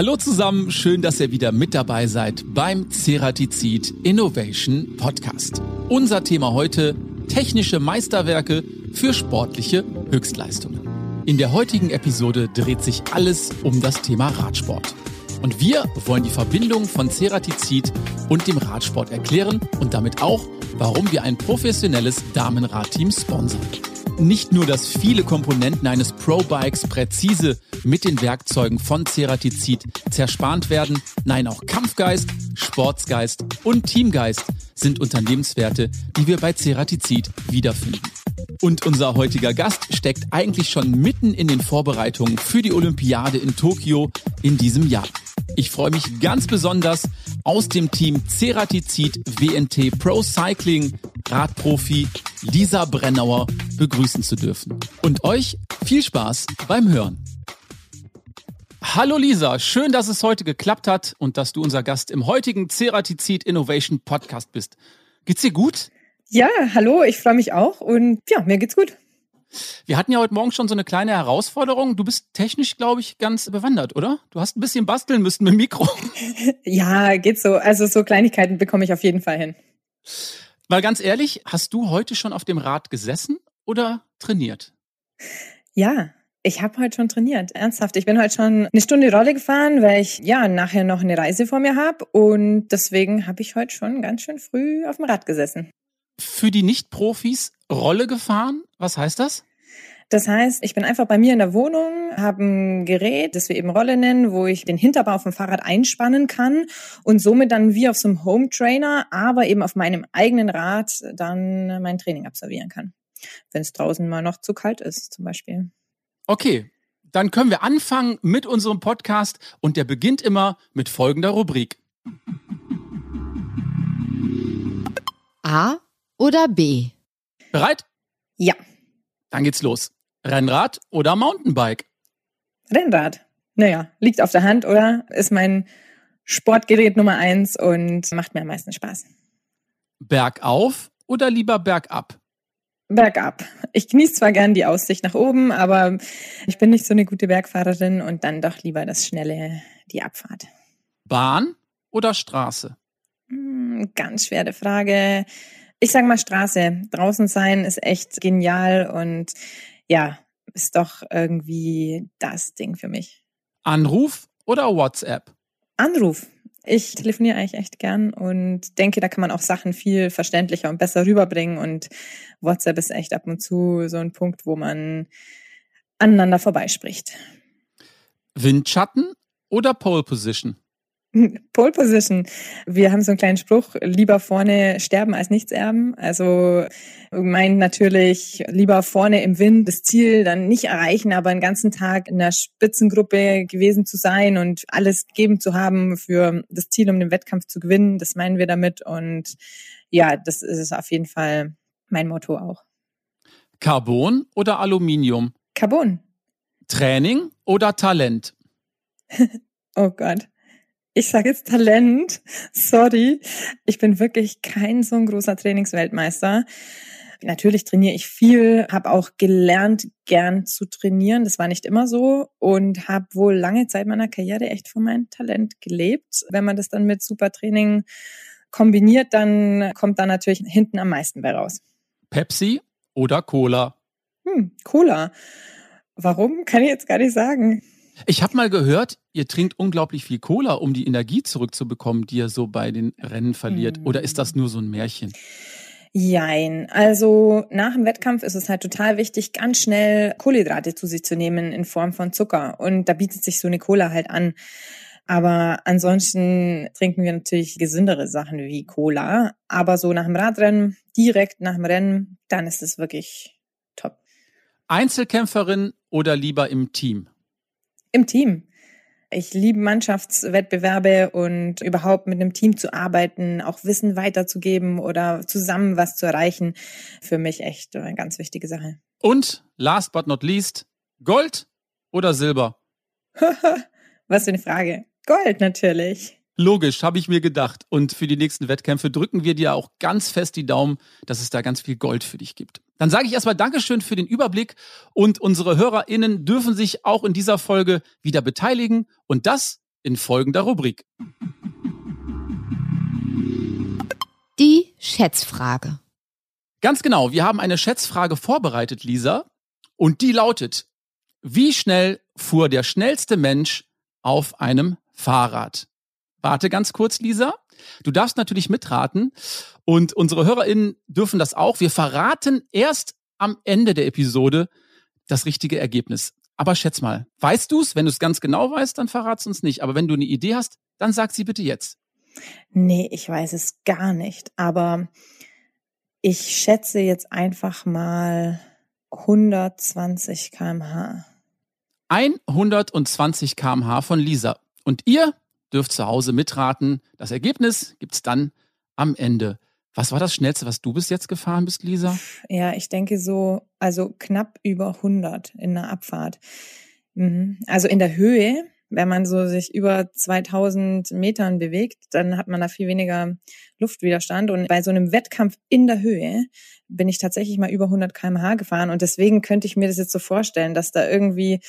Hallo zusammen, schön, dass ihr wieder mit dabei seid beim Ceratizid Innovation Podcast. Unser Thema heute technische Meisterwerke für sportliche Höchstleistungen. In der heutigen Episode dreht sich alles um das Thema Radsport. Und wir wollen die Verbindung von Ceratizid und dem Radsport erklären und damit auch, warum wir ein professionelles Damenradteam sponsern. Nicht nur, dass viele Komponenten eines Pro-Bikes präzise mit den Werkzeugen von Ceratizid zerspannt werden, nein, auch Kampfgeist, Sportsgeist und Teamgeist sind Unternehmenswerte, die wir bei Ceratizid wiederfinden. Und unser heutiger Gast steckt eigentlich schon mitten in den Vorbereitungen für die Olympiade in Tokio in diesem Jahr. Ich freue mich ganz besonders, aus dem Team Ceratizid WNT Pro Cycling Radprofi Lisa Brennauer begrüßen zu dürfen. Und euch viel Spaß beim Hören. Hallo Lisa, schön, dass es heute geklappt hat und dass du unser Gast im heutigen Ceratizid Innovation Podcast bist. Geht's dir gut? Ja, hallo, ich freue mich auch und ja, mir geht's gut. Wir hatten ja heute Morgen schon so eine kleine Herausforderung. Du bist technisch, glaube ich, ganz bewandert, oder? Du hast ein bisschen basteln müssen mit dem Mikro. ja, geht so. Also so Kleinigkeiten bekomme ich auf jeden Fall hin. Mal ganz ehrlich, hast du heute schon auf dem Rad gesessen oder trainiert? Ja, ich habe heute schon trainiert, ernsthaft. Ich bin heute schon eine Stunde Rolle gefahren, weil ich ja nachher noch eine Reise vor mir habe und deswegen habe ich heute schon ganz schön früh auf dem Rad gesessen. Für die Nicht-Profis Rolle gefahren? Was heißt das? Das heißt, ich bin einfach bei mir in der Wohnung, habe ein Gerät, das wir eben Rolle nennen, wo ich den Hinterbau vom Fahrrad einspannen kann und somit dann wie auf so einem Home Trainer, aber eben auf meinem eigenen Rad dann mein Training absolvieren kann. Wenn es draußen mal noch zu kalt ist, zum Beispiel. Okay, dann können wir anfangen mit unserem Podcast und der beginnt immer mit folgender Rubrik. A oder B? Bereit? Ja. Dann geht's los. Rennrad oder Mountainbike? Rennrad. Naja, liegt auf der Hand, oder? Ist mein Sportgerät Nummer eins und macht mir am meisten Spaß. Bergauf oder lieber bergab? Bergab. Ich genieße zwar gern die Aussicht nach oben, aber ich bin nicht so eine gute Bergfahrerin und dann doch lieber das schnelle, die Abfahrt. Bahn oder Straße? Hm, ganz schwere Frage. Ich sage mal Straße. Draußen sein ist echt genial und ja, ist doch irgendwie das Ding für mich. Anruf oder WhatsApp? Anruf. Ich telefoniere eigentlich echt gern und denke, da kann man auch Sachen viel verständlicher und besser rüberbringen. Und WhatsApp ist echt ab und zu so ein Punkt, wo man aneinander vorbeispricht. Windschatten oder Pole Position? Pole Position. Wir haben so einen kleinen Spruch, lieber vorne sterben als nichts erben. Also meint natürlich lieber vorne im Wind das Ziel dann nicht erreichen, aber einen ganzen Tag in der Spitzengruppe gewesen zu sein und alles gegeben zu haben für das Ziel, um den Wettkampf zu gewinnen. Das meinen wir damit. Und ja, das ist auf jeden Fall mein Motto auch. Carbon oder Aluminium? Carbon. Training oder Talent? oh Gott ich sage jetzt Talent, sorry, ich bin wirklich kein so ein großer Trainingsweltmeister. Natürlich trainiere ich viel, habe auch gelernt, gern zu trainieren. Das war nicht immer so und habe wohl lange Zeit meiner Karriere echt von meinem Talent gelebt. Wenn man das dann mit super Training kombiniert, dann kommt da natürlich hinten am meisten bei raus. Pepsi oder Cola? Hm, Cola. Warum? Kann ich jetzt gar nicht sagen. Ich habe mal gehört, ihr trinkt unglaublich viel Cola, um die Energie zurückzubekommen, die ihr so bei den Rennen verliert. Mhm. Oder ist das nur so ein Märchen? Jein. Also nach dem Wettkampf ist es halt total wichtig, ganz schnell Kohlenhydrate zu sich zu nehmen in Form von Zucker. Und da bietet sich so eine Cola halt an. Aber ansonsten trinken wir natürlich gesündere Sachen wie Cola. Aber so nach dem Radrennen, direkt nach dem Rennen, dann ist es wirklich top. Einzelkämpferin oder lieber im Team? Im Team. Ich liebe Mannschaftswettbewerbe und überhaupt mit einem Team zu arbeiten, auch Wissen weiterzugeben oder zusammen was zu erreichen. Für mich echt eine ganz wichtige Sache. Und last but not least, Gold oder Silber? was für eine Frage. Gold natürlich. Logisch, habe ich mir gedacht. Und für die nächsten Wettkämpfe drücken wir dir auch ganz fest die Daumen, dass es da ganz viel Gold für dich gibt. Dann sage ich erstmal Dankeschön für den Überblick und unsere HörerInnen dürfen sich auch in dieser Folge wieder beteiligen und das in folgender Rubrik. Die Schätzfrage. Ganz genau, wir haben eine Schätzfrage vorbereitet, Lisa, und die lautet, wie schnell fuhr der schnellste Mensch auf einem Fahrrad? Warte ganz kurz, Lisa. Du darfst natürlich mitraten und unsere HörerInnen dürfen das auch. Wir verraten erst am Ende der Episode das richtige Ergebnis. Aber schätz mal, weißt du es? Wenn du es ganz genau weißt, dann verrat's uns nicht. Aber wenn du eine Idee hast, dann sag sie bitte jetzt. Nee, ich weiß es gar nicht. Aber ich schätze jetzt einfach mal 120 kmh. 120 kmh von Lisa. Und ihr dürft zu Hause mitraten. Das Ergebnis gibt's dann am Ende. Was war das Schnellste, was du bis jetzt gefahren bist, Lisa? Ja, ich denke so, also knapp über 100 in der Abfahrt. Mhm. Also in der Höhe, wenn man so sich über 2000 Metern bewegt, dann hat man da viel weniger Luftwiderstand. Und bei so einem Wettkampf in der Höhe bin ich tatsächlich mal über 100 kmh gefahren. Und deswegen könnte ich mir das jetzt so vorstellen, dass da irgendwie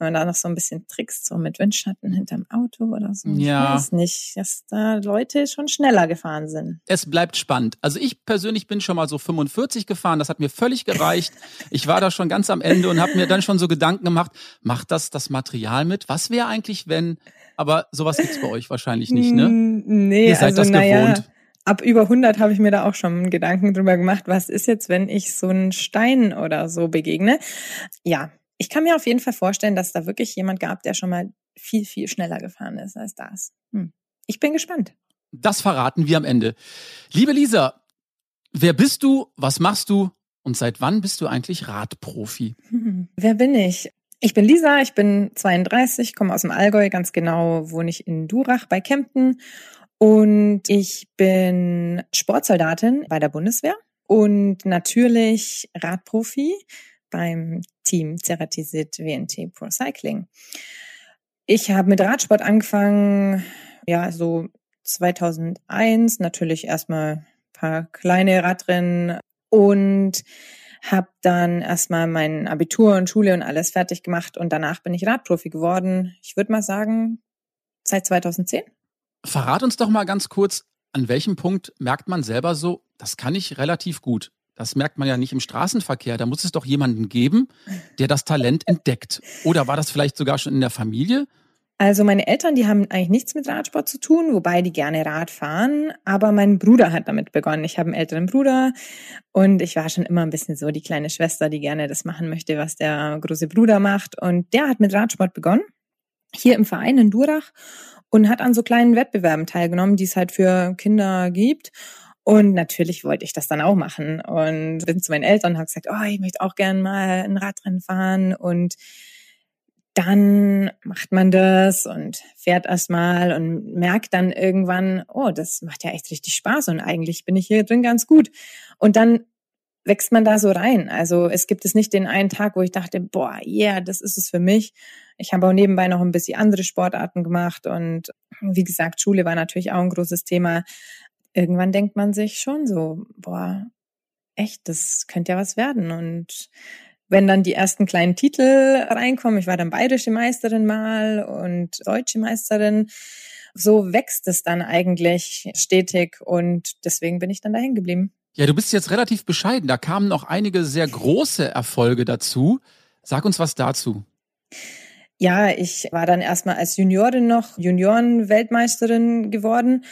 wenn man da noch so ein bisschen trickst, so mit Windschatten hinterm Auto oder so. Ja. Ich weiß nicht, dass da Leute schon schneller gefahren sind. Es bleibt spannend. Also ich persönlich bin schon mal so 45 gefahren, das hat mir völlig gereicht. Ich war da schon ganz am Ende und habe mir dann schon so Gedanken gemacht, macht das das Material mit? Was wäre eigentlich, wenn, aber sowas gibt's bei euch wahrscheinlich nicht, ne? Nee, Ihr seid also, das gewohnt ab über 100 habe ich mir da auch schon Gedanken drüber gemacht, was ist jetzt, wenn ich so einen Stein oder so begegne. Ja, ich kann mir auf jeden Fall vorstellen, dass da wirklich jemand gab, der schon mal viel, viel schneller gefahren ist als das. Hm. Ich bin gespannt. Das verraten wir am Ende. Liebe Lisa, wer bist du, was machst du und seit wann bist du eigentlich Radprofi? Hm. Wer bin ich? Ich bin Lisa, ich bin 32, komme aus dem Allgäu, ganz genau wohne ich in Durach bei Kempten und ich bin Sportsoldatin bei der Bundeswehr und natürlich Radprofi beim Team Ceratisit WNT Pro Cycling. Ich habe mit Radsport angefangen, ja, so 2001, natürlich erstmal ein paar kleine Radrennen und habe dann erstmal mein Abitur und Schule und alles fertig gemacht und danach bin ich Radprofi geworden. Ich würde mal sagen, seit 2010. Verrat uns doch mal ganz kurz, an welchem Punkt merkt man selber so, das kann ich relativ gut. Das merkt man ja nicht im Straßenverkehr. Da muss es doch jemanden geben, der das Talent entdeckt. Oder war das vielleicht sogar schon in der Familie? Also meine Eltern, die haben eigentlich nichts mit Radsport zu tun, wobei die gerne Rad fahren. Aber mein Bruder hat damit begonnen. Ich habe einen älteren Bruder und ich war schon immer ein bisschen so die kleine Schwester, die gerne das machen möchte, was der große Bruder macht. Und der hat mit Radsport begonnen, hier im Verein in Durach und hat an so kleinen Wettbewerben teilgenommen, die es halt für Kinder gibt. Und natürlich wollte ich das dann auch machen und bin zu meinen Eltern und habe gesagt, oh, ich möchte auch gern mal ein Radrennen fahren und dann macht man das und fährt erstmal und merkt dann irgendwann, oh, das macht ja echt richtig Spaß und eigentlich bin ich hier drin ganz gut. Und dann wächst man da so rein. Also es gibt es nicht den einen Tag, wo ich dachte, boah, yeah, das ist es für mich. Ich habe auch nebenbei noch ein bisschen andere Sportarten gemacht und wie gesagt, Schule war natürlich auch ein großes Thema irgendwann denkt man sich schon so, boah, echt, das könnte ja was werden. Und wenn dann die ersten kleinen Titel reinkommen, ich war dann bayerische Meisterin mal und deutsche Meisterin, so wächst es dann eigentlich stetig und deswegen bin ich dann dahin geblieben. Ja, du bist jetzt relativ bescheiden. Da kamen noch einige sehr große Erfolge dazu. Sag uns was dazu. Ja, ich war dann erstmal als Juniorin noch Junioren-Weltmeisterin geworden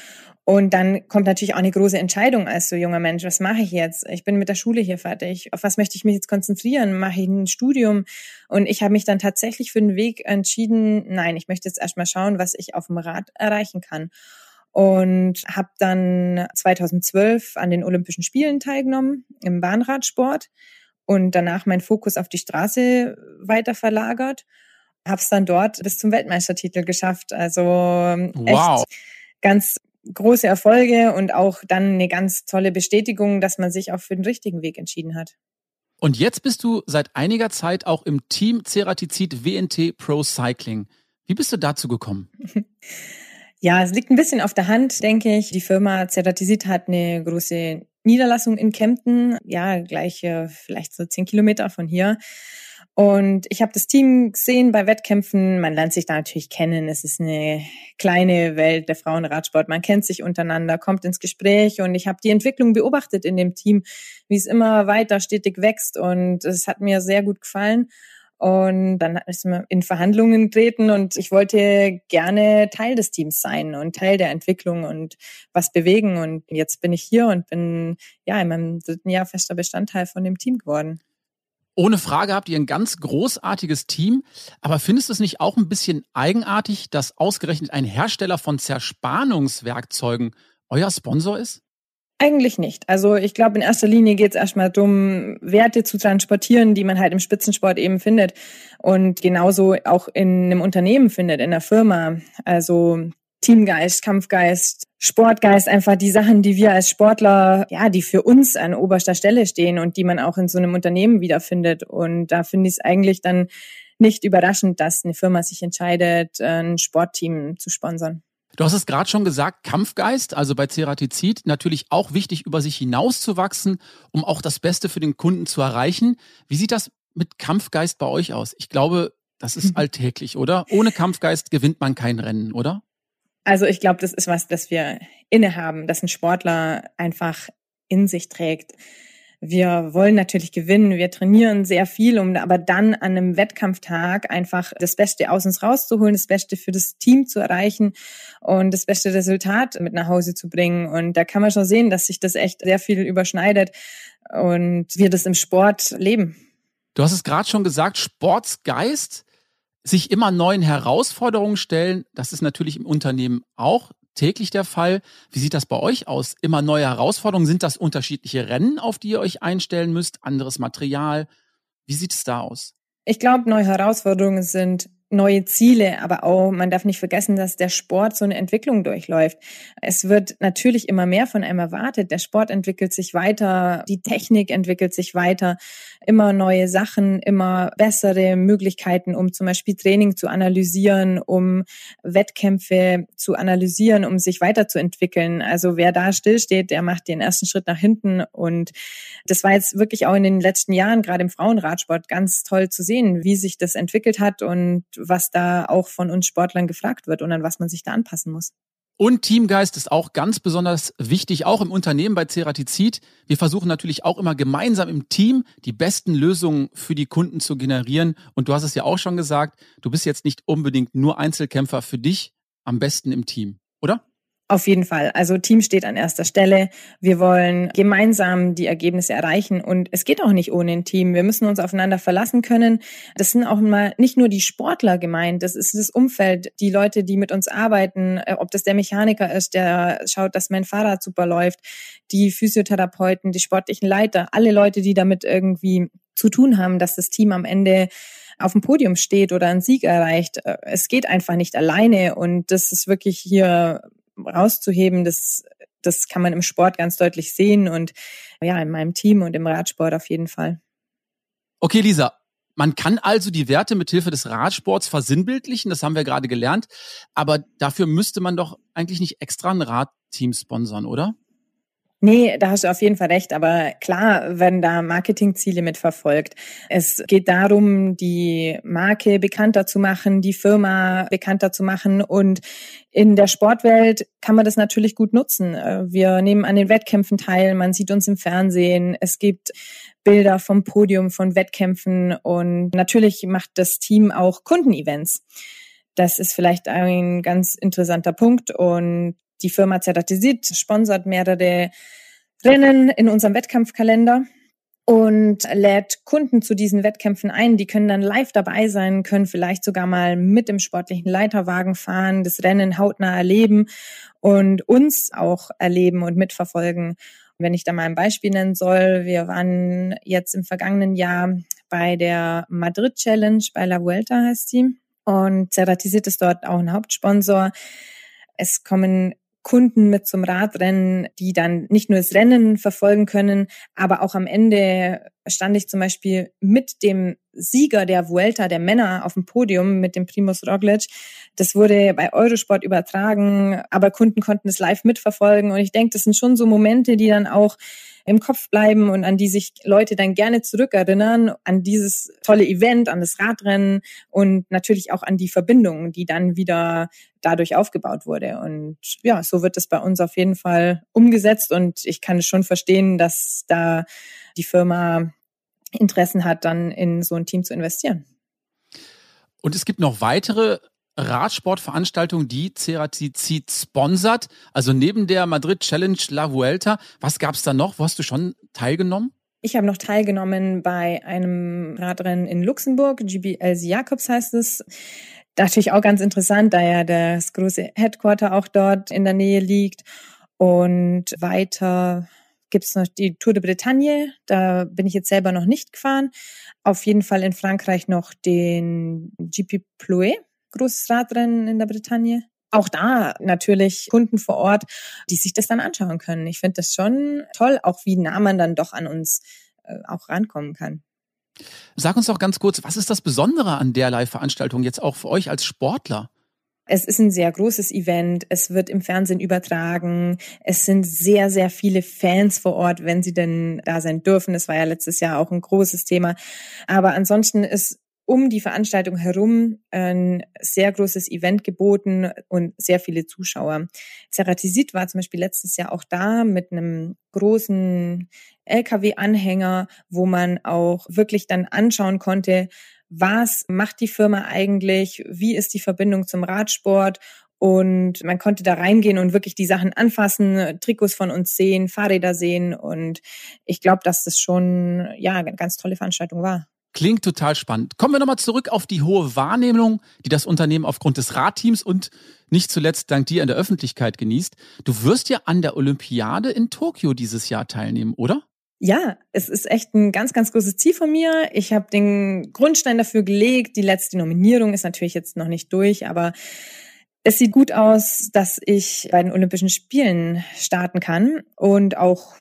und dann kommt natürlich auch eine große Entscheidung als so junger Mensch. Was mache ich jetzt? Ich bin mit der Schule hier fertig. Auf was möchte ich mich jetzt konzentrieren? Mache ich ein Studium? Und ich habe mich dann tatsächlich für den Weg entschieden, nein, ich möchte jetzt erstmal schauen, was ich auf dem Rad erreichen kann. Und habe dann 2012 an den Olympischen Spielen teilgenommen im Bahnradsport und danach meinen Fokus auf die Straße weiter verlagert. Habe es dann dort bis zum Weltmeistertitel geschafft. Also wow. echt ganz große Erfolge und auch dann eine ganz tolle Bestätigung, dass man sich auch für den richtigen Weg entschieden hat. Und jetzt bist du seit einiger Zeit auch im Team Ceratizid WNT Pro Cycling. Wie bist du dazu gekommen? Ja, es liegt ein bisschen auf der Hand, denke ich. Die Firma Ceratizid hat eine große Niederlassung in Kempten, ja, gleich äh, vielleicht so zehn Kilometer von hier. Und ich habe das Team gesehen bei Wettkämpfen. Man lernt sich da natürlich kennen. Es ist eine kleine Welt der Frauenradsport. Man kennt sich untereinander, kommt ins Gespräch. Und ich habe die Entwicklung beobachtet in dem Team, wie es immer weiter stetig wächst. Und es hat mir sehr gut gefallen. Und dann ist man in Verhandlungen getreten und ich wollte gerne Teil des Teams sein und Teil der Entwicklung und was bewegen. Und jetzt bin ich hier und bin ja in meinem dritten Jahr fester Bestandteil von dem Team geworden. Ohne Frage habt ihr ein ganz großartiges Team, aber findest du es nicht auch ein bisschen eigenartig, dass ausgerechnet ein Hersteller von Zerspannungswerkzeugen euer Sponsor ist? Eigentlich nicht. Also ich glaube, in erster Linie geht es erstmal darum, Werte zu transportieren, die man halt im Spitzensport eben findet und genauso auch in einem Unternehmen findet, in der Firma. Also Teamgeist, Kampfgeist, Sportgeist, einfach die Sachen, die wir als Sportler, ja, die für uns an oberster Stelle stehen und die man auch in so einem Unternehmen wiederfindet. Und da finde ich es eigentlich dann nicht überraschend, dass eine Firma sich entscheidet, ein Sportteam zu sponsern. Du hast es gerade schon gesagt, Kampfgeist, also bei Ceratizid, natürlich auch wichtig, über sich hinauszuwachsen, um auch das Beste für den Kunden zu erreichen. Wie sieht das mit Kampfgeist bei euch aus? Ich glaube, das ist alltäglich, oder? Ohne Kampfgeist gewinnt man kein Rennen, oder? Also ich glaube, das ist was, das wir innehaben, dass ein Sportler einfach in sich trägt. Wir wollen natürlich gewinnen, wir trainieren sehr viel, um aber dann an einem Wettkampftag einfach das Beste aus uns rauszuholen, das Beste für das Team zu erreichen und das beste Resultat mit nach Hause zu bringen. Und da kann man schon sehen, dass sich das echt sehr viel überschneidet und wir das im Sport leben. Du hast es gerade schon gesagt, Sportsgeist sich immer neuen Herausforderungen stellen. Das ist natürlich im Unternehmen auch täglich der Fall. Wie sieht das bei euch aus? Immer neue Herausforderungen? Sind das unterschiedliche Rennen, auf die ihr euch einstellen müsst? Anderes Material? Wie sieht es da aus? Ich glaube, neue Herausforderungen sind neue Ziele, aber auch, man darf nicht vergessen, dass der Sport so eine Entwicklung durchläuft. Es wird natürlich immer mehr von einem erwartet. Der Sport entwickelt sich weiter, die Technik entwickelt sich weiter, immer neue Sachen, immer bessere Möglichkeiten, um zum Beispiel Training zu analysieren, um Wettkämpfe zu analysieren, um sich weiterzuentwickeln. Also wer da stillsteht, der macht den ersten Schritt nach hinten. Und das war jetzt wirklich auch in den letzten Jahren, gerade im Frauenradsport, ganz toll zu sehen, wie sich das entwickelt hat und was da auch von uns Sportlern gefragt wird und an was man sich da anpassen muss. Und Teamgeist ist auch ganz besonders wichtig, auch im Unternehmen bei Ceratizid. Wir versuchen natürlich auch immer gemeinsam im Team die besten Lösungen für die Kunden zu generieren. Und du hast es ja auch schon gesagt, du bist jetzt nicht unbedingt nur Einzelkämpfer für dich, am besten im Team, oder? Auf jeden Fall. Also Team steht an erster Stelle. Wir wollen gemeinsam die Ergebnisse erreichen und es geht auch nicht ohne ein Team. Wir müssen uns aufeinander verlassen können. Das sind auch mal nicht nur die Sportler gemeint, das ist das Umfeld, die Leute, die mit uns arbeiten, äh, ob das der Mechaniker ist, der schaut, dass mein Fahrrad super läuft, die Physiotherapeuten, die sportlichen Leiter, alle Leute, die damit irgendwie zu tun haben, dass das Team am Ende auf dem Podium steht oder einen Sieg erreicht. Äh, es geht einfach nicht alleine und das ist wirklich hier rauszuheben, das, das kann man im Sport ganz deutlich sehen und ja, in meinem Team und im Radsport auf jeden Fall. Okay, Lisa, man kann also die Werte mit Hilfe des Radsports versinnbildlichen, das haben wir gerade gelernt, aber dafür müsste man doch eigentlich nicht extra ein Radteam sponsern, oder? Nee, da hast du auf jeden Fall recht. Aber klar werden da Marketingziele mit verfolgt. Es geht darum, die Marke bekannter zu machen, die Firma bekannter zu machen. Und in der Sportwelt kann man das natürlich gut nutzen. Wir nehmen an den Wettkämpfen teil. Man sieht uns im Fernsehen. Es gibt Bilder vom Podium von Wettkämpfen. Und natürlich macht das Team auch Kundenevents. Das ist vielleicht ein ganz interessanter Punkt. Und die Firma Ceratisit sponsert mehrere Rennen in unserem Wettkampfkalender und lädt Kunden zu diesen Wettkämpfen ein. Die können dann live dabei sein, können vielleicht sogar mal mit dem sportlichen Leiterwagen fahren, das Rennen hautnah erleben und uns auch erleben und mitverfolgen. Wenn ich da mal ein Beispiel nennen soll, wir waren jetzt im vergangenen Jahr bei der Madrid Challenge, bei La Vuelta heißt sie. Und Ceratisit ist dort auch ein Hauptsponsor. Es kommen Kunden mit zum Radrennen, die dann nicht nur das Rennen verfolgen können, aber auch am Ende stand ich zum Beispiel mit dem Sieger der Vuelta der Männer auf dem Podium mit dem Primus Roglic. Das wurde bei Eurosport übertragen, aber Kunden konnten es live mitverfolgen und ich denke, das sind schon so Momente, die dann auch im Kopf bleiben und an die sich Leute dann gerne zurückerinnern, an dieses tolle Event, an das Radrennen und natürlich auch an die Verbindung, die dann wieder dadurch aufgebaut wurde. Und ja, so wird es bei uns auf jeden Fall umgesetzt und ich kann es schon verstehen, dass da die Firma Interessen hat, dann in so ein Team zu investieren. Und es gibt noch weitere Radsportveranstaltungen, die Ceratizid sponsert. Also neben der Madrid Challenge La Vuelta, was gab es da noch? Wo hast du schon teilgenommen? Ich habe noch teilgenommen bei einem Radrennen in Luxemburg, GBL Jacobs heißt es. Natürlich auch ganz interessant, da ja das große Headquarter auch dort in der Nähe liegt. Und weiter gibt's noch die Tour de Bretagne. Da bin ich jetzt selber noch nicht gefahren. Auf jeden Fall in Frankreich noch den GP Plouet, großes Radrennen in der Bretagne. Auch da natürlich Kunden vor Ort, die sich das dann anschauen können. Ich finde das schon toll, auch wie nah man dann doch an uns äh, auch rankommen kann. Sag uns doch ganz kurz, was ist das Besondere an derlei Veranstaltung jetzt auch für euch als Sportler? Es ist ein sehr großes Event. Es wird im Fernsehen übertragen. Es sind sehr, sehr viele Fans vor Ort, wenn sie denn da sein dürfen. Das war ja letztes Jahr auch ein großes Thema. Aber ansonsten ist um die Veranstaltung herum ein sehr großes Event geboten und sehr viele Zuschauer. Ceratisit war zum Beispiel letztes Jahr auch da mit einem großen LKW-Anhänger, wo man auch wirklich dann anschauen konnte, was macht die Firma eigentlich, wie ist die Verbindung zum Radsport und man konnte da reingehen und wirklich die Sachen anfassen, Trikots von uns sehen, Fahrräder sehen und ich glaube, dass das schon ja eine ganz tolle Veranstaltung war. Klingt total spannend. Kommen wir nochmal zurück auf die hohe Wahrnehmung, die das Unternehmen aufgrund des Radteams und nicht zuletzt dank dir in der Öffentlichkeit genießt. Du wirst ja an der Olympiade in Tokio dieses Jahr teilnehmen, oder? Ja, es ist echt ein ganz, ganz großes Ziel von mir. Ich habe den Grundstein dafür gelegt. Die letzte Nominierung ist natürlich jetzt noch nicht durch, aber es sieht gut aus, dass ich bei den Olympischen Spielen starten kann und auch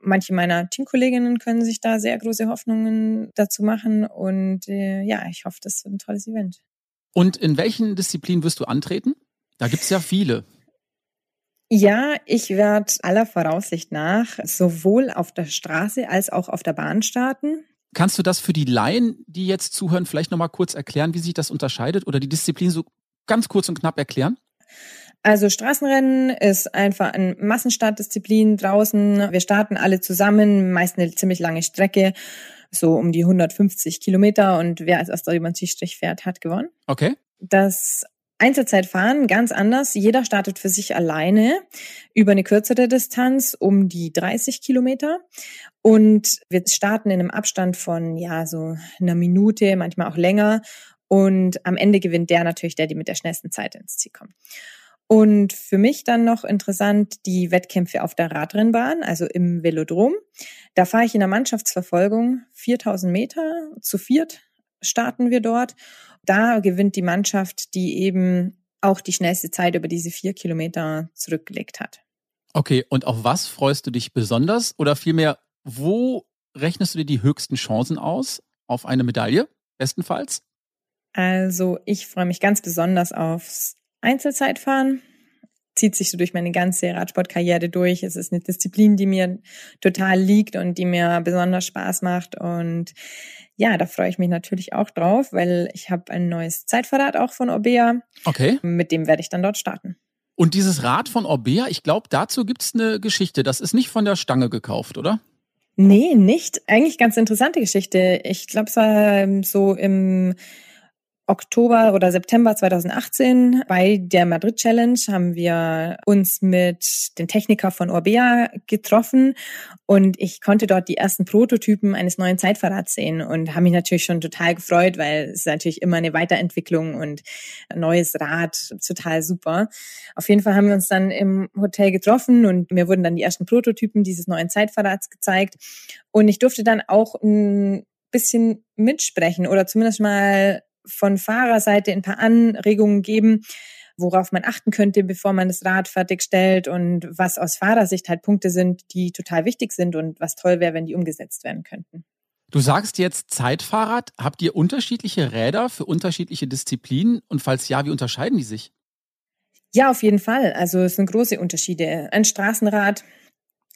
manche meiner Teamkolleginnen können sich da sehr große Hoffnungen dazu machen und äh, ja, ich hoffe, das wird ein tolles Event. Und in welchen Disziplinen wirst du antreten? Da gibt's ja viele. Ja, ich werde aller Voraussicht nach sowohl auf der Straße als auch auf der Bahn starten. Kannst du das für die Laien, die jetzt zuhören, vielleicht nochmal kurz erklären, wie sich das unterscheidet oder die Disziplin so ganz kurz und knapp erklären? Also Straßenrennen ist einfach ein Massenstartdisziplin draußen. Wir starten alle zusammen, meist eine ziemlich lange Strecke, so um die 150 Kilometer und wer als erster über den Zielstrich fährt, hat gewonnen. Okay. Das Einzelzeitfahren ganz anders. Jeder startet für sich alleine über eine kürzere Distanz um die 30 Kilometer. Und wir starten in einem Abstand von, ja, so einer Minute, manchmal auch länger. Und am Ende gewinnt der natürlich, der, die mit der schnellsten Zeit ins Ziel kommt. Und für mich dann noch interessant die Wettkämpfe auf der Radrennbahn, also im Velodrom. Da fahre ich in der Mannschaftsverfolgung 4000 Meter. Zu viert starten wir dort da gewinnt die Mannschaft, die eben auch die schnellste Zeit über diese vier Kilometer zurückgelegt hat. Okay, und auf was freust du dich besonders? Oder vielmehr, wo rechnest du dir die höchsten Chancen aus auf eine Medaille, bestenfalls? Also ich freue mich ganz besonders aufs Einzelzeitfahren zieht sich so durch meine ganze Radsportkarriere durch. Es ist eine Disziplin, die mir total liegt und die mir besonders Spaß macht. Und ja, da freue ich mich natürlich auch drauf, weil ich habe ein neues Zeitfahrrad auch von Orbea. Okay. Mit dem werde ich dann dort starten. Und dieses Rad von Orbea, ich glaube, dazu gibt es eine Geschichte. Das ist nicht von der Stange gekauft, oder? Nee, nicht. Eigentlich ganz interessante Geschichte. Ich glaube, es war ähm, so im Oktober oder September 2018 bei der Madrid Challenge haben wir uns mit den Techniker von Orbea getroffen und ich konnte dort die ersten Prototypen eines neuen Zeitverrads sehen und habe mich natürlich schon total gefreut, weil es ist natürlich immer eine Weiterentwicklung und ein neues Rad total super. Auf jeden Fall haben wir uns dann im Hotel getroffen und mir wurden dann die ersten Prototypen dieses neuen Zeitverrads gezeigt und ich durfte dann auch ein bisschen mitsprechen oder zumindest mal von Fahrerseite ein paar Anregungen geben, worauf man achten könnte, bevor man das Rad fertigstellt und was aus Fahrersicht halt Punkte sind, die total wichtig sind und was toll wäre, wenn die umgesetzt werden könnten. Du sagst jetzt Zeitfahrrad. Habt ihr unterschiedliche Räder für unterschiedliche Disziplinen? Und falls ja, wie unterscheiden die sich? Ja, auf jeden Fall. Also es sind große Unterschiede. Ein Straßenrad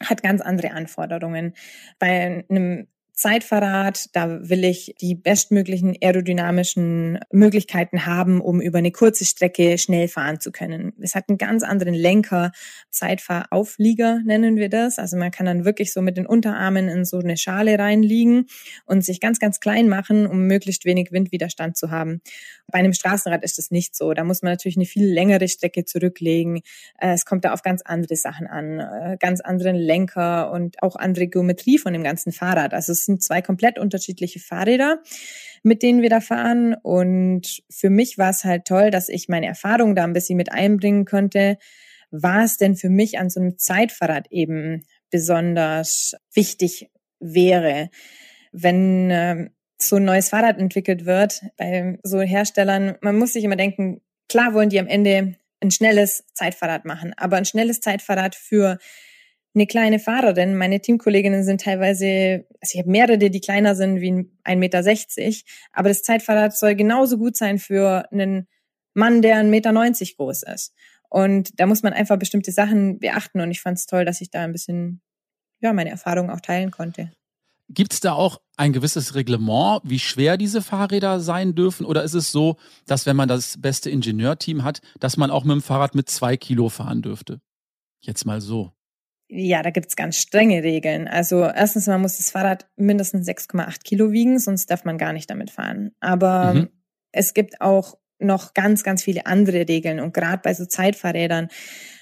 hat ganz andere Anforderungen. Bei einem Zeitverrat, da will ich die bestmöglichen aerodynamischen Möglichkeiten haben, um über eine kurze Strecke schnell fahren zu können. Es hat einen ganz anderen Lenker, Zeitfahrauflieger nennen wir das. Also man kann dann wirklich so mit den Unterarmen in so eine Schale reinliegen und sich ganz, ganz klein machen, um möglichst wenig Windwiderstand zu haben. Bei einem Straßenrad ist das nicht so. Da muss man natürlich eine viel längere Strecke zurücklegen. Äh, es kommt da auf ganz andere Sachen an, äh, ganz anderen Lenker und auch andere Geometrie von dem ganzen Fahrrad. Also sind zwei komplett unterschiedliche Fahrräder, mit denen wir da fahren. Und für mich war es halt toll, dass ich meine Erfahrung da ein bisschen mit einbringen konnte. War es denn für mich an so einem Zeitfahrrad eben besonders wichtig wäre, wenn äh, so ein neues Fahrrad entwickelt wird bei so Herstellern, man muss sich immer denken, klar wollen die am Ende ein schnelles Zeitfahrrad machen, aber ein schnelles Zeitfahrrad für eine kleine Fahrerin. Meine Teamkolleginnen sind teilweise, also ich habe mehrere, die kleiner sind wie 1,60 Meter, aber das Zeitfahrrad soll genauso gut sein für einen Mann, der 1,90 Meter groß ist. Und da muss man einfach bestimmte Sachen beachten und ich fand es toll, dass ich da ein bisschen, ja, meine Erfahrungen auch teilen konnte. Gibt es da auch ein gewisses Reglement, wie schwer diese Fahrräder sein dürfen? Oder ist es so, dass wenn man das beste Ingenieurteam hat, dass man auch mit dem Fahrrad mit zwei Kilo fahren dürfte? Jetzt mal so. Ja, da gibt's ganz strenge Regeln. Also erstens mal muss das Fahrrad mindestens 6,8 Kilo wiegen, sonst darf man gar nicht damit fahren. Aber mhm. es gibt auch noch ganz, ganz viele andere Regeln. Und gerade bei so Zeitfahrrädern,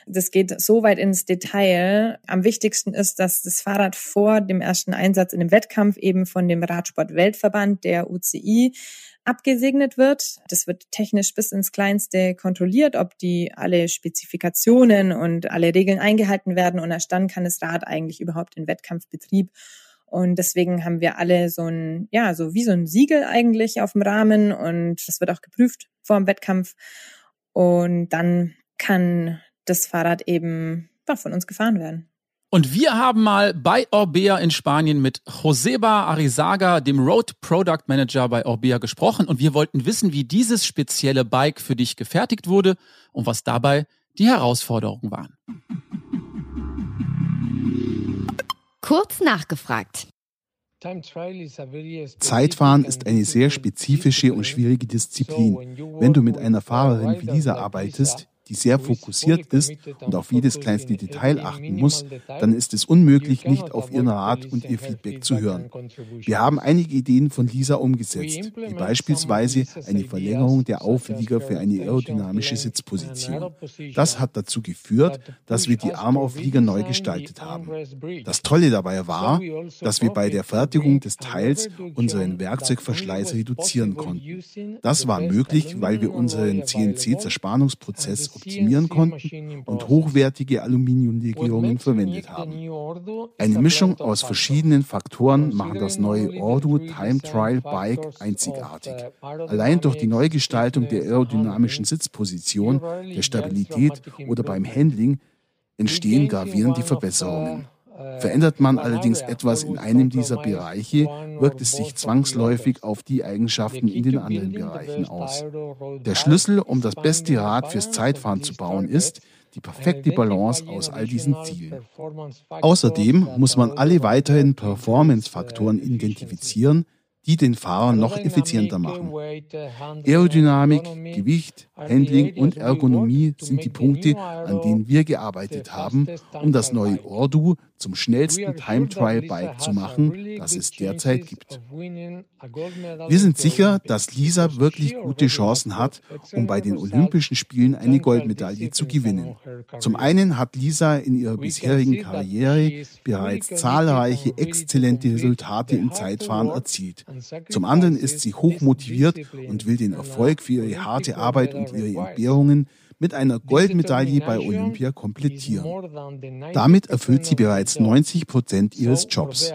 das geht so weit ins Detail. Am wichtigsten ist, dass das Fahrrad vor dem ersten Einsatz in dem Wettkampf eben von dem Radsport-Weltverband, der UCI, abgesegnet wird. Das wird technisch bis ins Kleinste kontrolliert, ob die alle Spezifikationen und alle Regeln eingehalten werden. Und erst dann kann das Rad eigentlich überhaupt in Wettkampfbetrieb. Und deswegen haben wir alle so ein, ja, so wie so ein Siegel eigentlich auf dem Rahmen und das wird auch geprüft vor dem Wettkampf. Und dann kann das Fahrrad eben von uns gefahren werden. Und wir haben mal bei Orbea in Spanien mit Joseba Arizaga, dem Road Product Manager bei Orbea, gesprochen und wir wollten wissen, wie dieses spezielle Bike für dich gefertigt wurde und was dabei die Herausforderungen waren. Kurz nachgefragt. Zeitfahren ist eine sehr spezifische und schwierige Disziplin. Wenn du mit einer Fahrerin wie Lisa arbeitest, die sehr fokussiert ist und auf jedes kleinste Detail achten muss, dann ist es unmöglich, nicht auf ihren Rat und ihr Feedback zu hören. Wir haben einige Ideen von Lisa umgesetzt, wie beispielsweise eine Verlängerung der Auflieger für eine aerodynamische Sitzposition. Das hat dazu geführt, dass wir die Armauflieger neu gestaltet haben. Das Tolle dabei war, dass wir bei der Fertigung des Teils unseren Werkzeugverschleiß reduzieren konnten. Das war möglich, weil wir unseren CNC-Zerspannungsprozess optimieren konnten und hochwertige Aluminiumlegierungen verwendet haben. Eine Mischung aus verschiedenen Faktoren machen das neue Ordu Time Trial Bike einzigartig. Allein durch die Neugestaltung der aerodynamischen Sitzposition, der Stabilität oder beim Handling entstehen gravierende Verbesserungen. Verändert man allerdings etwas in einem dieser Bereiche, wirkt es sich zwangsläufig auf die Eigenschaften in den anderen Bereichen aus. Der Schlüssel, um das beste Rad fürs Zeitfahren zu bauen, ist, die perfekte Balance aus all diesen Zielen. Außerdem muss man alle weiteren Performance-Faktoren identifizieren, die den Fahrer noch effizienter machen. Aerodynamik, Gewicht, Handling und Ergonomie sind die Punkte, an denen wir gearbeitet haben, um das neue Ordu zum schnellsten Time Trial Bike zu machen, das es derzeit gibt. Wir sind sicher, dass Lisa wirklich gute Chancen hat, um bei den Olympischen Spielen eine Goldmedaille zu gewinnen. Zum einen hat Lisa in ihrer bisherigen Karriere bereits zahlreiche exzellente Resultate im Zeitfahren erzielt. Zum anderen ist sie hoch motiviert und will den Erfolg für ihre harte Arbeit und ihre Entbehrungen mit einer Goldmedaille bei Olympia komplettieren. Damit erfüllt sie bereits 90 Prozent ihres Jobs.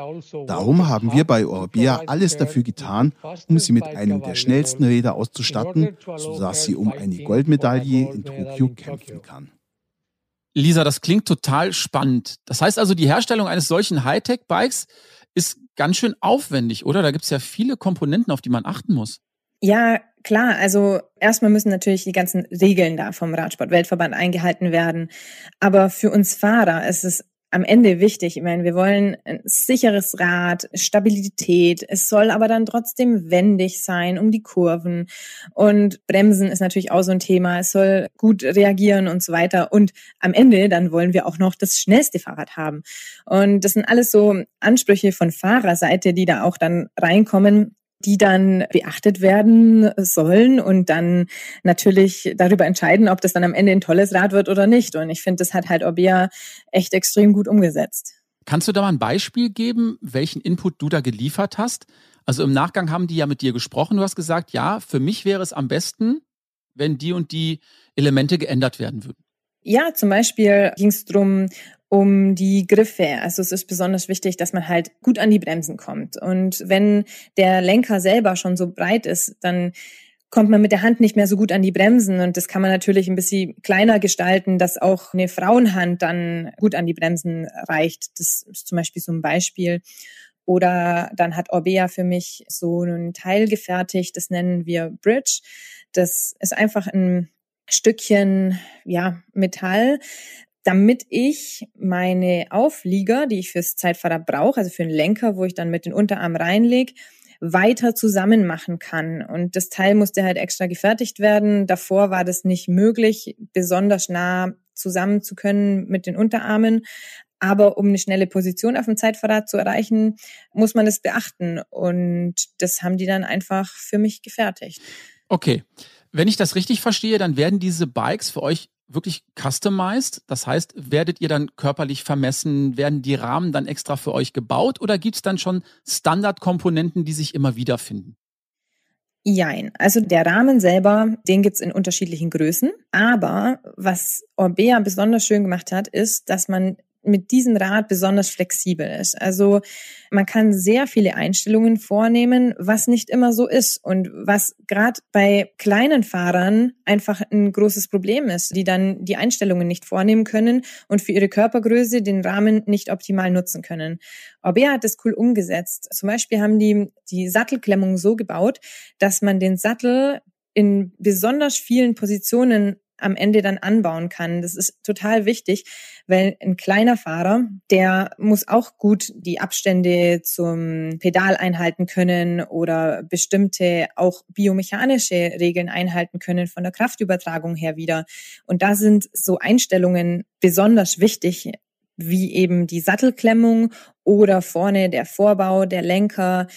Darum haben wir bei Orbea alles dafür getan, um sie mit einem der schnellsten Räder auszustatten, sodass sie um eine Goldmedaille in Tokio kämpfen kann. Lisa, das klingt total spannend. Das heißt also, die Herstellung eines solchen Hightech-Bikes ist ganz schön aufwendig, oder? Da gibt es ja viele Komponenten, auf die man achten muss. Ja, klar. Also erstmal müssen natürlich die ganzen Regeln da vom Radsport-Weltverband eingehalten werden. Aber für uns Fahrer ist es am Ende wichtig. Ich meine, wir wollen ein sicheres Rad, Stabilität. Es soll aber dann trotzdem wendig sein um die Kurven. Und Bremsen ist natürlich auch so ein Thema. Es soll gut reagieren und so weiter. Und am Ende dann wollen wir auch noch das schnellste Fahrrad haben. Und das sind alles so Ansprüche von Fahrerseite, die da auch dann reinkommen die dann beachtet werden sollen und dann natürlich darüber entscheiden, ob das dann am Ende ein tolles Rad wird oder nicht. Und ich finde, das hat halt Orbea echt extrem gut umgesetzt. Kannst du da mal ein Beispiel geben, welchen Input du da geliefert hast? Also im Nachgang haben die ja mit dir gesprochen. Du hast gesagt, ja, für mich wäre es am besten, wenn die und die Elemente geändert werden würden. Ja, zum Beispiel ging es darum, um die Griffe. Also es ist besonders wichtig, dass man halt gut an die Bremsen kommt. Und wenn der Lenker selber schon so breit ist, dann kommt man mit der Hand nicht mehr so gut an die Bremsen. Und das kann man natürlich ein bisschen kleiner gestalten, dass auch eine Frauenhand dann gut an die Bremsen reicht. Das ist zum Beispiel so ein Beispiel. Oder dann hat Orbea für mich so ein Teil gefertigt, das nennen wir Bridge. Das ist einfach ein Stückchen ja Metall, damit ich meine Auflieger, die ich fürs Zeitfahrrad brauche, also für den Lenker, wo ich dann mit den Unterarm reinlege, weiter zusammen machen kann. Und das Teil musste halt extra gefertigt werden. Davor war das nicht möglich, besonders nah zusammen zu können mit den Unterarmen. Aber um eine schnelle Position auf dem Zeitfahrrad zu erreichen, muss man das beachten. Und das haben die dann einfach für mich gefertigt. Okay. Wenn ich das richtig verstehe, dann werden diese Bikes für euch wirklich customized? Das heißt, werdet ihr dann körperlich vermessen? Werden die Rahmen dann extra für euch gebaut oder gibt es dann schon Standardkomponenten, die sich immer wiederfinden? Jein. Also der Rahmen selber, den gibt's in unterschiedlichen Größen. Aber was Orbea besonders schön gemacht hat, ist, dass man mit diesem Rad besonders flexibel ist. Also man kann sehr viele Einstellungen vornehmen, was nicht immer so ist und was gerade bei kleinen Fahrern einfach ein großes Problem ist, die dann die Einstellungen nicht vornehmen können und für ihre Körpergröße den Rahmen nicht optimal nutzen können. Orbea hat das cool umgesetzt. Zum Beispiel haben die die Sattelklemmung so gebaut, dass man den Sattel in besonders vielen Positionen am Ende dann anbauen kann. Das ist total wichtig, weil ein kleiner Fahrer, der muss auch gut die Abstände zum Pedal einhalten können oder bestimmte auch biomechanische Regeln einhalten können von der Kraftübertragung her wieder. Und da sind so Einstellungen besonders wichtig, wie eben die Sattelklemmung oder vorne der Vorbau, der Lenker,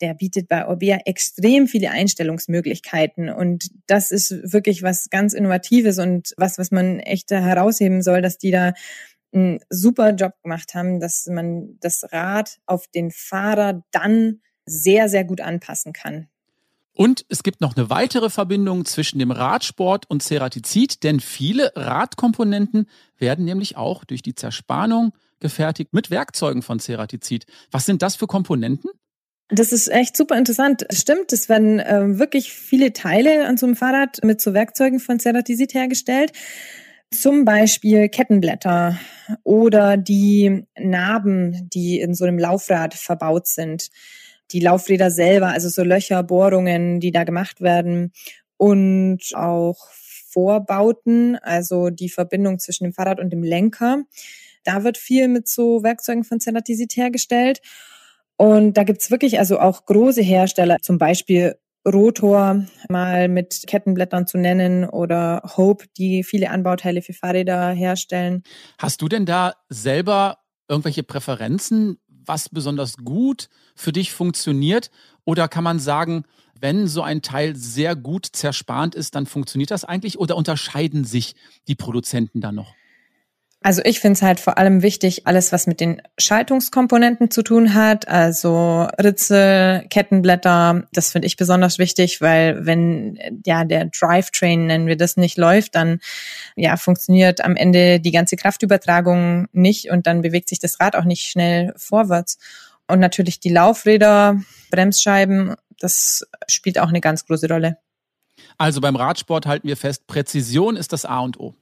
der bietet bei Orbea extrem viele Einstellungsmöglichkeiten. Und das ist wirklich was ganz Innovatives und was, was man echt herausheben soll, dass die da einen super Job gemacht haben, dass man das Rad auf den Fahrer dann sehr, sehr gut anpassen kann. Und es gibt noch eine weitere Verbindung zwischen dem Radsport und Ceratizid, denn viele Radkomponenten werden nämlich auch durch die Zerspannung gefertigt mit Werkzeugen von Ceratizid. Was sind das für Komponenten? Das ist echt super interessant. Stimmt, es werden äh, wirklich viele Teile an so einem Fahrrad mit so Werkzeugen von Ceratisit hergestellt. Zum Beispiel Kettenblätter oder die Narben, die in so einem Laufrad verbaut sind. Die Laufräder selber, also so Löcher, Bohrungen, die da gemacht werden. Und auch Vorbauten, also die Verbindung zwischen dem Fahrrad und dem Lenker. Da wird viel mit so Werkzeugen von Ceratisit hergestellt. Und da gibt's wirklich also auch große Hersteller, zum Beispiel Rotor mal mit Kettenblättern zu nennen oder Hope, die viele Anbauteile für Fahrräder herstellen. Hast du denn da selber irgendwelche Präferenzen, was besonders gut für dich funktioniert? Oder kann man sagen, wenn so ein Teil sehr gut zerspannt ist, dann funktioniert das eigentlich? Oder unterscheiden sich die Produzenten da noch? Also ich finde es halt vor allem wichtig, alles, was mit den Schaltungskomponenten zu tun hat, also Ritze, Kettenblätter, das finde ich besonders wichtig, weil wenn ja der Drivetrain, nennen wir das, nicht läuft, dann ja funktioniert am Ende die ganze Kraftübertragung nicht und dann bewegt sich das Rad auch nicht schnell vorwärts. Und natürlich die Laufräder, Bremsscheiben, das spielt auch eine ganz große Rolle. Also beim Radsport halten wir fest, Präzision ist das A und O.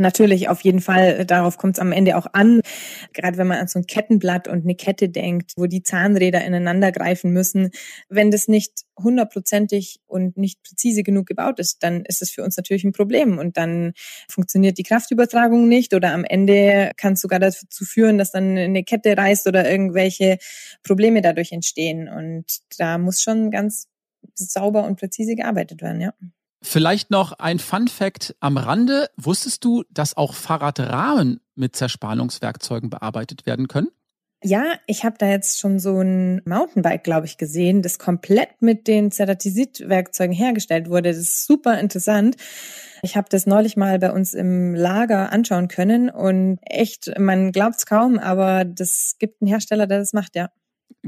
Natürlich, auf jeden Fall, darauf kommt es am Ende auch an. Gerade wenn man an so ein Kettenblatt und eine Kette denkt, wo die Zahnräder ineinander greifen müssen. Wenn das nicht hundertprozentig und nicht präzise genug gebaut ist, dann ist es für uns natürlich ein Problem. Und dann funktioniert die Kraftübertragung nicht oder am Ende kann es sogar dazu führen, dass dann eine Kette reißt oder irgendwelche Probleme dadurch entstehen. Und da muss schon ganz sauber und präzise gearbeitet werden, ja. Vielleicht noch ein Fun Fact am Rande. Wusstest du, dass auch Fahrradrahmen mit Zerspannungswerkzeugen bearbeitet werden können? Ja, ich habe da jetzt schon so ein Mountainbike, glaube ich, gesehen, das komplett mit den Ceratisit-Werkzeugen hergestellt wurde. Das ist super interessant. Ich habe das neulich mal bei uns im Lager anschauen können und echt, man glaubt es kaum, aber das gibt einen Hersteller, der das macht, ja.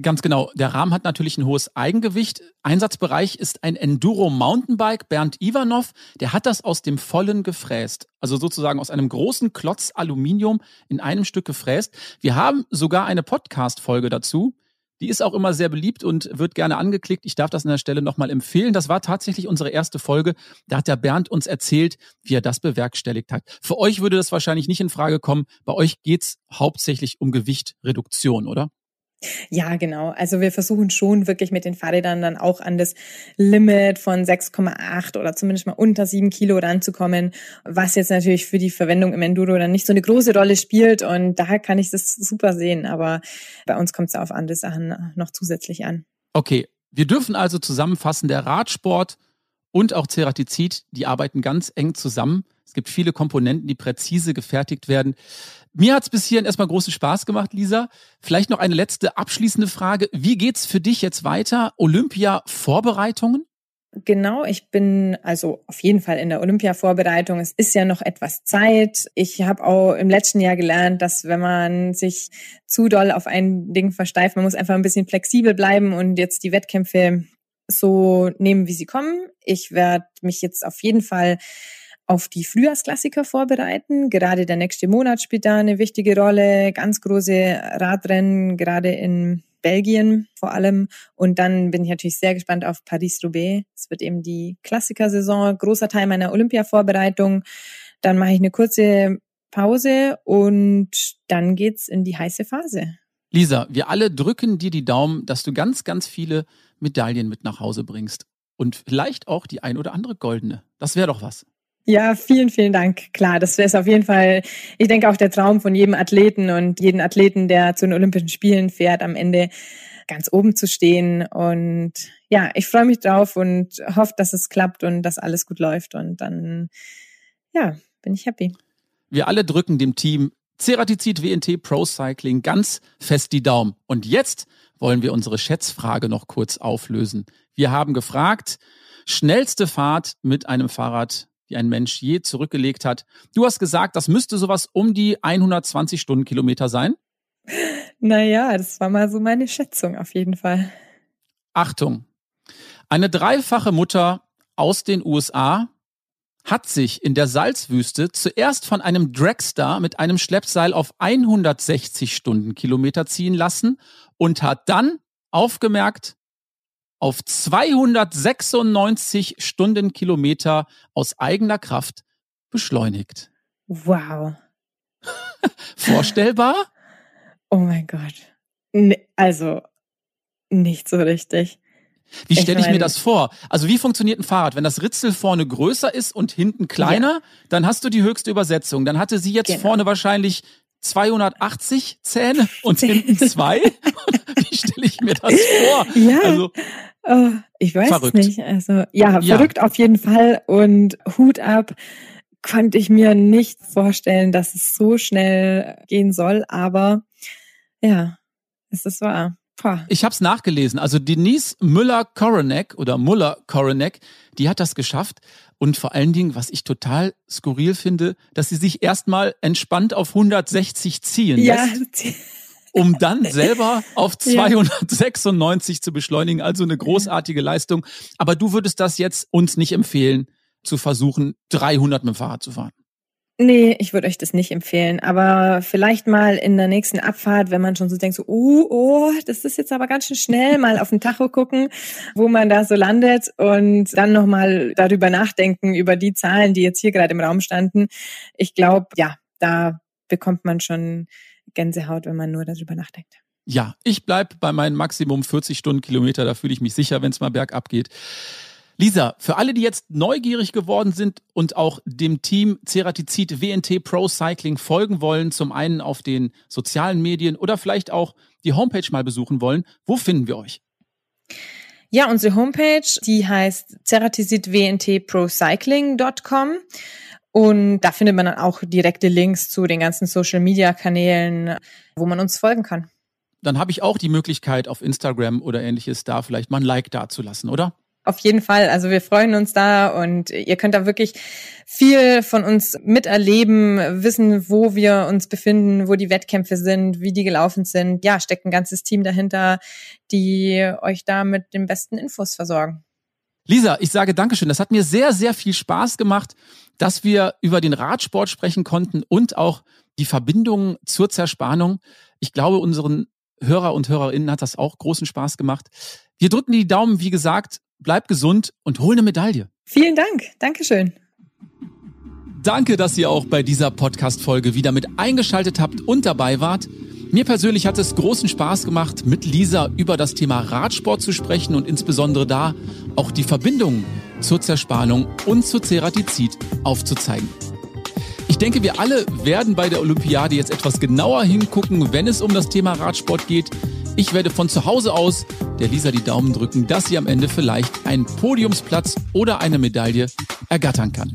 Ganz genau. Der Rahmen hat natürlich ein hohes Eigengewicht. Einsatzbereich ist ein Enduro Mountainbike. Bernd Ivanov, der hat das aus dem Vollen gefräst. Also sozusagen aus einem großen Klotz Aluminium in einem Stück gefräst. Wir haben sogar eine Podcast-Folge dazu. Die ist auch immer sehr beliebt und wird gerne angeklickt. Ich darf das an der Stelle nochmal empfehlen. Das war tatsächlich unsere erste Folge. Da hat der Bernd uns erzählt, wie er das bewerkstelligt hat. Für euch würde das wahrscheinlich nicht in Frage kommen. Bei euch geht's hauptsächlich um Gewichtreduktion, oder? Ja, genau. Also wir versuchen schon wirklich mit den Fahrrädern dann auch an das Limit von 6,8 oder zumindest mal unter 7 Kilo ranzukommen, was jetzt natürlich für die Verwendung im Enduro dann nicht so eine große Rolle spielt. Und daher kann ich das super sehen. Aber bei uns kommt es auf andere Sachen noch zusätzlich an. Okay, wir dürfen also zusammenfassen, der Radsport und auch Ceratizid, die arbeiten ganz eng zusammen. Es gibt viele Komponenten, die präzise gefertigt werden. Mir hat es bis hierhin erstmal großen Spaß gemacht, Lisa. Vielleicht noch eine letzte abschließende Frage. Wie geht's für dich jetzt weiter? Olympia-Vorbereitungen? Genau, ich bin also auf jeden Fall in der Olympia-Vorbereitung. Es ist ja noch etwas Zeit. Ich habe auch im letzten Jahr gelernt, dass wenn man sich zu doll auf ein Ding versteift, man muss einfach ein bisschen flexibel bleiben und jetzt die Wettkämpfe so nehmen, wie sie kommen. Ich werde mich jetzt auf jeden Fall auf die Frühjahrsklassiker vorbereiten. Gerade der nächste Monat spielt da eine wichtige Rolle. Ganz große Radrennen, gerade in Belgien vor allem. Und dann bin ich natürlich sehr gespannt auf Paris-Roubaix. Es wird eben die Klassikersaison, großer Teil meiner Olympia-Vorbereitung. Dann mache ich eine kurze Pause und dann geht's in die heiße Phase. Lisa, wir alle drücken dir die Daumen, dass du ganz, ganz viele Medaillen mit nach Hause bringst. Und vielleicht auch die ein oder andere goldene. Das wäre doch was. Ja, vielen, vielen Dank. Klar, das wäre auf jeden Fall, ich denke auch der Traum von jedem Athleten und jeden Athleten, der zu den Olympischen Spielen fährt, am Ende ganz oben zu stehen. Und ja, ich freue mich drauf und hoffe, dass es klappt und dass alles gut läuft. Und dann, ja, bin ich happy. Wir alle drücken dem Team Ceratizid WNT Pro Cycling ganz fest die Daumen. Und jetzt wollen wir unsere Schätzfrage noch kurz auflösen. Wir haben gefragt, schnellste Fahrt mit einem Fahrrad die ein Mensch je zurückgelegt hat. Du hast gesagt, das müsste sowas um die 120 Stundenkilometer sein? Naja, das war mal so meine Schätzung auf jeden Fall. Achtung. Eine dreifache Mutter aus den USA hat sich in der Salzwüste zuerst von einem Dragster mit einem Schleppseil auf 160 Stundenkilometer ziehen lassen und hat dann aufgemerkt, auf 296 Stundenkilometer aus eigener Kraft beschleunigt. Wow. Vorstellbar? Oh mein Gott. Also, nicht so richtig. Wie stelle ich, ich, mir das vor? Also wie funktioniert ein Fahrrad? Wenn das Ritzel vorne größer ist und hinten kleiner, ja. dann hast du die höchste Übersetzung. Dann hatte sie jetzt genau. vorne wahrscheinlich 280 Zähne und hinten zwei. Wie stelle ich mir das vor? Ja. Also, oh, ich weiß verrückt. nicht. Also ja, ja, verrückt auf jeden Fall und Hut ab. Konnte ich mir nicht vorstellen, dass es so schnell gehen soll, aber ja, es ist wahr. Ich habe es nachgelesen. Also Denise Müller-Koronek oder Muller-Koronek, die hat das geschafft. Und vor allen Dingen, was ich total skurril finde, dass sie sich erstmal entspannt auf 160 ziehen lässt. Ja. um dann selber auf 296 ja. zu beschleunigen. Also eine großartige Leistung. Aber du würdest das jetzt uns nicht empfehlen, zu versuchen, 300 mit dem Fahrrad zu fahren. Nee, ich würde euch das nicht empfehlen. Aber vielleicht mal in der nächsten Abfahrt, wenn man schon so denkt, so, uh, oh, das ist jetzt aber ganz schön schnell, mal auf den Tacho gucken, wo man da so landet und dann nochmal darüber nachdenken, über die Zahlen, die jetzt hier gerade im Raum standen. Ich glaube, ja, da bekommt man schon Gänsehaut, wenn man nur darüber nachdenkt. Ja, ich bleib bei meinen Maximum 40 Stundenkilometer, da fühle ich mich sicher, wenn es mal bergab geht. Lisa, für alle, die jetzt neugierig geworden sind und auch dem Team Ceratizid WNT Pro Cycling folgen wollen, zum einen auf den sozialen Medien oder vielleicht auch die Homepage mal besuchen wollen, wo finden wir euch? Ja, unsere Homepage, die heißt ceratizidwntprocycling.com und da findet man dann auch direkte Links zu den ganzen Social Media Kanälen, wo man uns folgen kann. Dann habe ich auch die Möglichkeit auf Instagram oder ähnliches da vielleicht mal ein Like dazulassen, oder? Auf jeden Fall. Also wir freuen uns da und ihr könnt da wirklich viel von uns miterleben, wissen, wo wir uns befinden, wo die Wettkämpfe sind, wie die gelaufen sind. Ja, steckt ein ganzes Team dahinter, die euch da mit den besten Infos versorgen. Lisa, ich sage Dankeschön. Das hat mir sehr, sehr viel Spaß gemacht, dass wir über den Radsport sprechen konnten und auch die Verbindung zur Zerspannung. Ich glaube, unseren Hörer und Hörerinnen hat das auch großen Spaß gemacht. Wir drücken die Daumen, wie gesagt, bleib gesund und hol eine Medaille. Vielen Dank. Dankeschön. Danke, dass ihr auch bei dieser Podcast-Folge wieder mit eingeschaltet habt und dabei wart. Mir persönlich hat es großen Spaß gemacht, mit Lisa über das Thema Radsport zu sprechen und insbesondere da auch die Verbindungen zur Zerspannung und zur Ceratizid aufzuzeigen. Ich denke, wir alle werden bei der Olympiade jetzt etwas genauer hingucken, wenn es um das Thema Radsport geht. Ich werde von zu Hause aus der Lisa die Daumen drücken, dass sie am Ende vielleicht einen Podiumsplatz oder eine Medaille ergattern kann.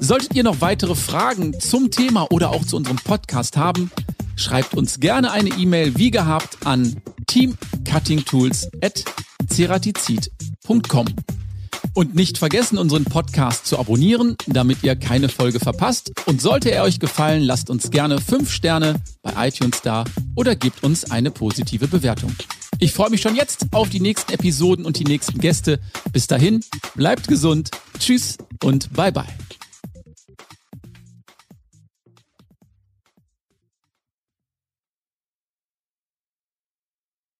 Solltet ihr noch weitere Fragen zum Thema oder auch zu unserem Podcast haben, schreibt uns gerne eine E-Mail wie gehabt an teamcuttingtools.ceratizid.com. Und nicht vergessen, unseren Podcast zu abonnieren, damit ihr keine Folge verpasst. Und sollte er euch gefallen, lasst uns gerne 5 Sterne bei iTunes da oder gebt uns eine positive Bewertung. Ich freue mich schon jetzt auf die nächsten Episoden und die nächsten Gäste. Bis dahin, bleibt gesund, tschüss und bye bye.